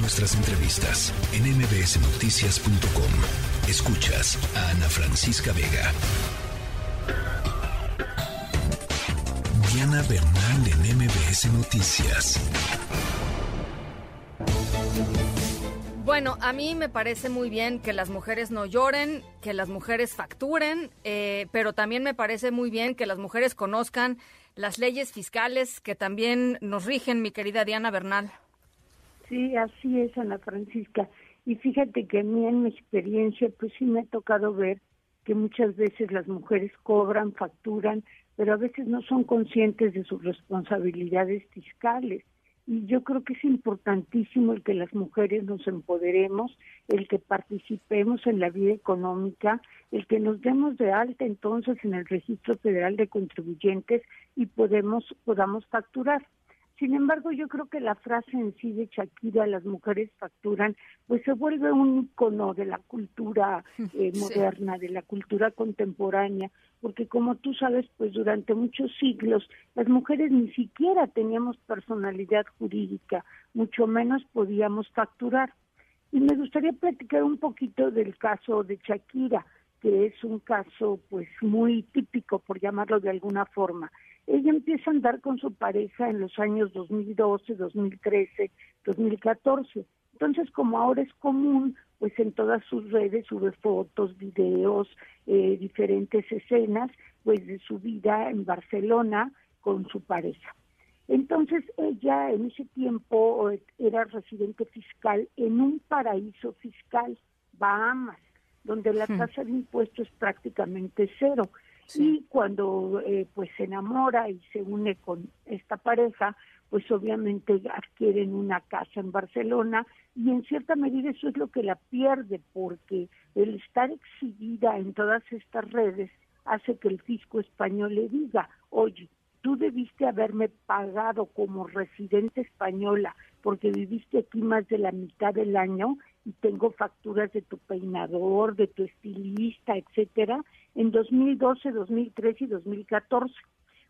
nuestras entrevistas en mbsnoticias.com. Escuchas a Ana Francisca Vega. Diana Bernal en MBS Noticias. Bueno, a mí me parece muy bien que las mujeres no lloren, que las mujeres facturen, eh, pero también me parece muy bien que las mujeres conozcan las leyes fiscales que también nos rigen, mi querida Diana Bernal. Sí, así es, Ana Francisca. Y fíjate que a mí en mi experiencia, pues sí me ha tocado ver que muchas veces las mujeres cobran, facturan, pero a veces no son conscientes de sus responsabilidades fiscales. Y yo creo que es importantísimo el que las mujeres nos empoderemos, el que participemos en la vida económica, el que nos demos de alta entonces en el Registro Federal de Contribuyentes y podemos podamos facturar. Sin embargo, yo creo que la frase en sí de Shakira, las mujeres facturan, pues se vuelve un icono de la cultura eh, moderna, de la cultura contemporánea, porque como tú sabes, pues durante muchos siglos las mujeres ni siquiera teníamos personalidad jurídica, mucho menos podíamos facturar. Y me gustaría platicar un poquito del caso de Shakira, que es un caso pues muy típico, por llamarlo de alguna forma. Ella empieza a andar con su pareja en los años 2012, 2013, 2014. Entonces, como ahora es común, pues en todas sus redes sube fotos, videos, eh, diferentes escenas, pues de su vida en Barcelona con su pareja. Entonces, ella en ese tiempo era residente fiscal en un paraíso fiscal, Bahamas, donde la hmm. tasa de impuestos es prácticamente cero. Y cuando eh, pues se enamora y se une con esta pareja, pues obviamente adquieren una casa en Barcelona y en cierta medida eso es lo que la pierde porque el estar exhibida en todas estas redes hace que el fisco español le diga, oye, tú debiste haberme pagado como residente española porque viviste aquí más de la mitad del año y tengo facturas de tu peinador, de tu estilista, etcétera, en 2012, 2013 y 2014.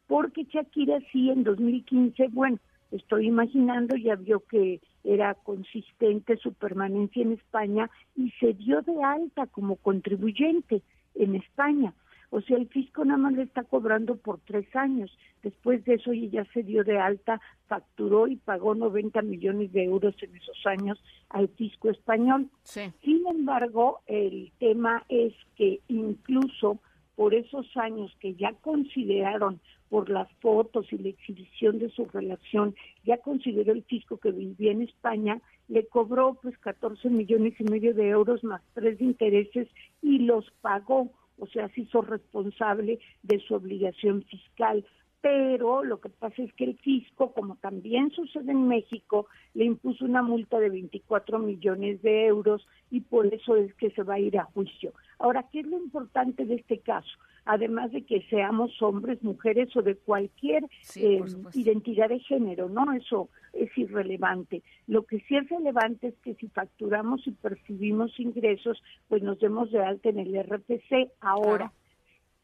Porque Shakira sí en 2015, bueno, estoy imaginando, ya vio que era consistente su permanencia en España y se dio de alta como contribuyente en España. O sea, el fisco nada más le está cobrando por tres años. Después de eso ella se dio de alta, facturó y pagó 90 millones de euros en esos años al fisco español. Sin embargo, el tema es que incluso por esos años que ya consideraron por las fotos y la exhibición de su relación, ya consideró el fisco que vivía en España, le cobró pues 14 millones y medio de euros más tres de intereses y los pagó o sea, se hizo responsable de su obligación fiscal. Pero lo que pasa es que el fisco, como también sucede en México, le impuso una multa de 24 millones de euros y por eso es que se va a ir a juicio. Ahora, ¿qué es lo importante de este caso? además de que seamos hombres, mujeres o de cualquier eh, identidad de género, ¿no? Eso es irrelevante. Lo que sí es relevante es que si facturamos y percibimos ingresos, pues nos demos de alta en el RPC. Ahora,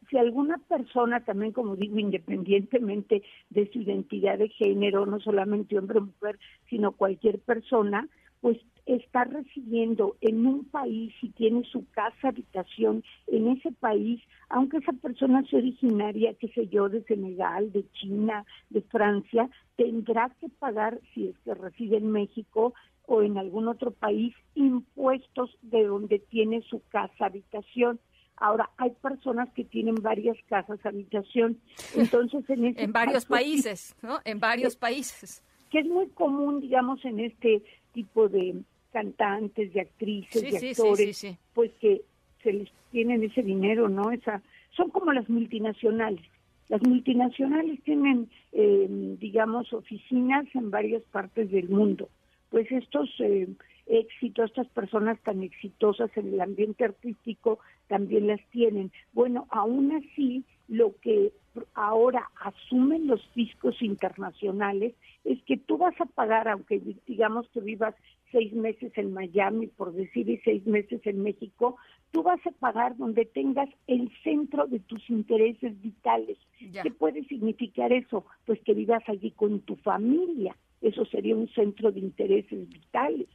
si alguna persona también, como digo, independientemente de su identidad de género, no solamente hombre o mujer, sino cualquier persona, pues está residiendo en un país y tiene su casa habitación en ese país, aunque esa persona sea originaria, qué sé yo, de Senegal, de China, de Francia, tendrá que pagar, si es que reside en México o en algún otro país, impuestos de donde tiene su casa habitación. Ahora, hay personas que tienen varias casas habitación, entonces en, en varios países, ¿no? En varios países. Que es muy común, digamos, en este tipo de cantantes, de actrices, de actores, pues que se les tienen ese dinero, ¿no? Esa, son como las multinacionales. Las multinacionales tienen, eh, digamos, oficinas en varias partes del mundo. Pues estos eh, éxitos, estas personas tan exitosas en el ambiente artístico también las tienen. Bueno, aún así, lo que ahora asumen los fiscos internacionales es que tú vas a pagar, aunque digamos que vivas seis meses en Miami, por decir, y seis meses en México, tú vas a pagar donde tengas el centro de tus intereses vitales. ¿Qué puede significar eso? Pues que vivas allí con tu familia. Eso sería un centro de intereses vitales.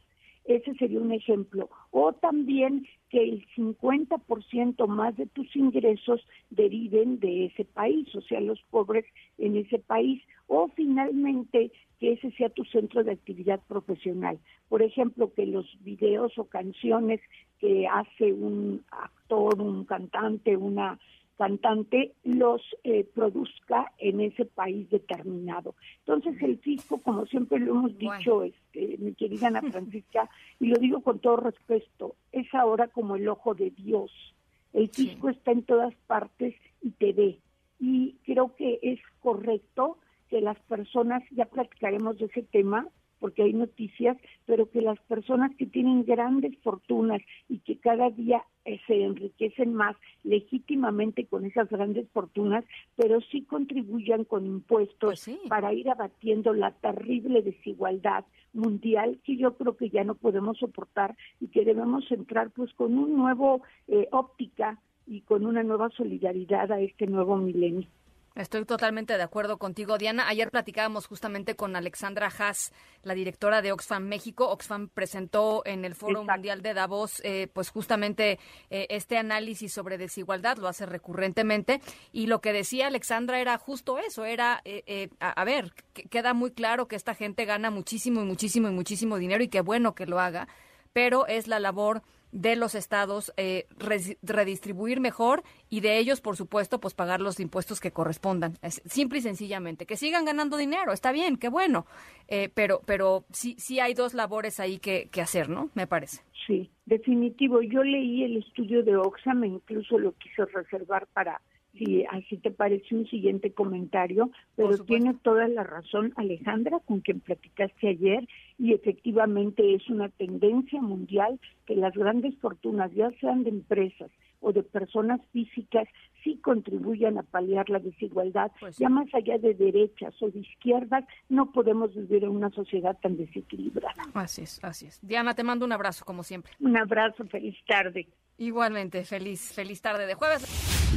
Ese sería un ejemplo. O también que el 50% más de tus ingresos deriven de ese país, o sea, los pobres en ese país. O finalmente que ese sea tu centro de actividad profesional. Por ejemplo, que los videos o canciones que hace un actor, un cantante, una cantante los eh, produzca en ese país determinado. Entonces el fisco, como siempre lo hemos dicho, este, mi querida Ana Francisca, y lo digo con todo respeto, es ahora como el ojo de Dios. El fisco está en todas partes y te ve. Y creo que es correcto que las personas, ya platicaremos de ese tema, porque hay noticias, pero que las personas que tienen grandes fortunas y que cada día eh, se enriquecen más legítimamente con esas grandes fortunas, pero sí contribuyan con impuestos pues para ir abatiendo la terrible desigualdad mundial que yo creo que ya no podemos soportar y que debemos entrar pues con un nuevo eh, óptica y con una nueva solidaridad a este nuevo milenio. Estoy totalmente de acuerdo contigo, Diana. Ayer platicábamos justamente con Alexandra Haas, la directora de Oxfam México. Oxfam presentó en el Foro Mundial de Davos, eh, pues justamente eh, este análisis sobre desigualdad, lo hace recurrentemente. Y lo que decía Alexandra era justo eso, era, eh, a, ver, queda muy claro que esta gente gana muchísimo y muchísimo y muchísimo dinero y qué bueno que lo haga, pero es la labor de los estados eh, redistribuir mejor y de ellos, por supuesto, pues pagar los impuestos que correspondan. simple y sencillamente. Que sigan ganando dinero, está bien, qué bueno. Eh, pero pero sí, sí hay dos labores ahí que, hacer, ¿no? Me parece. Sí, definitivo. Yo leí el estudio de Oxfam e incluso lo quise reservar para si así te parece un siguiente comentario, pero tiene toda la razón Alejandra con quien platicaste ayer y efectivamente es una tendencia mundial que las grandes fortunas, ya sean de empresas o de personas físicas, sí contribuyan a paliar la desigualdad. Pues ya más allá de derechas o de izquierdas, no podemos vivir en una sociedad tan desequilibrada. Así es, así es. Diana, te mando un abrazo como siempre. Un abrazo, feliz tarde. Igualmente, feliz, feliz tarde de jueves.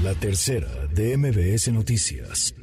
La tercera de MBS Noticias.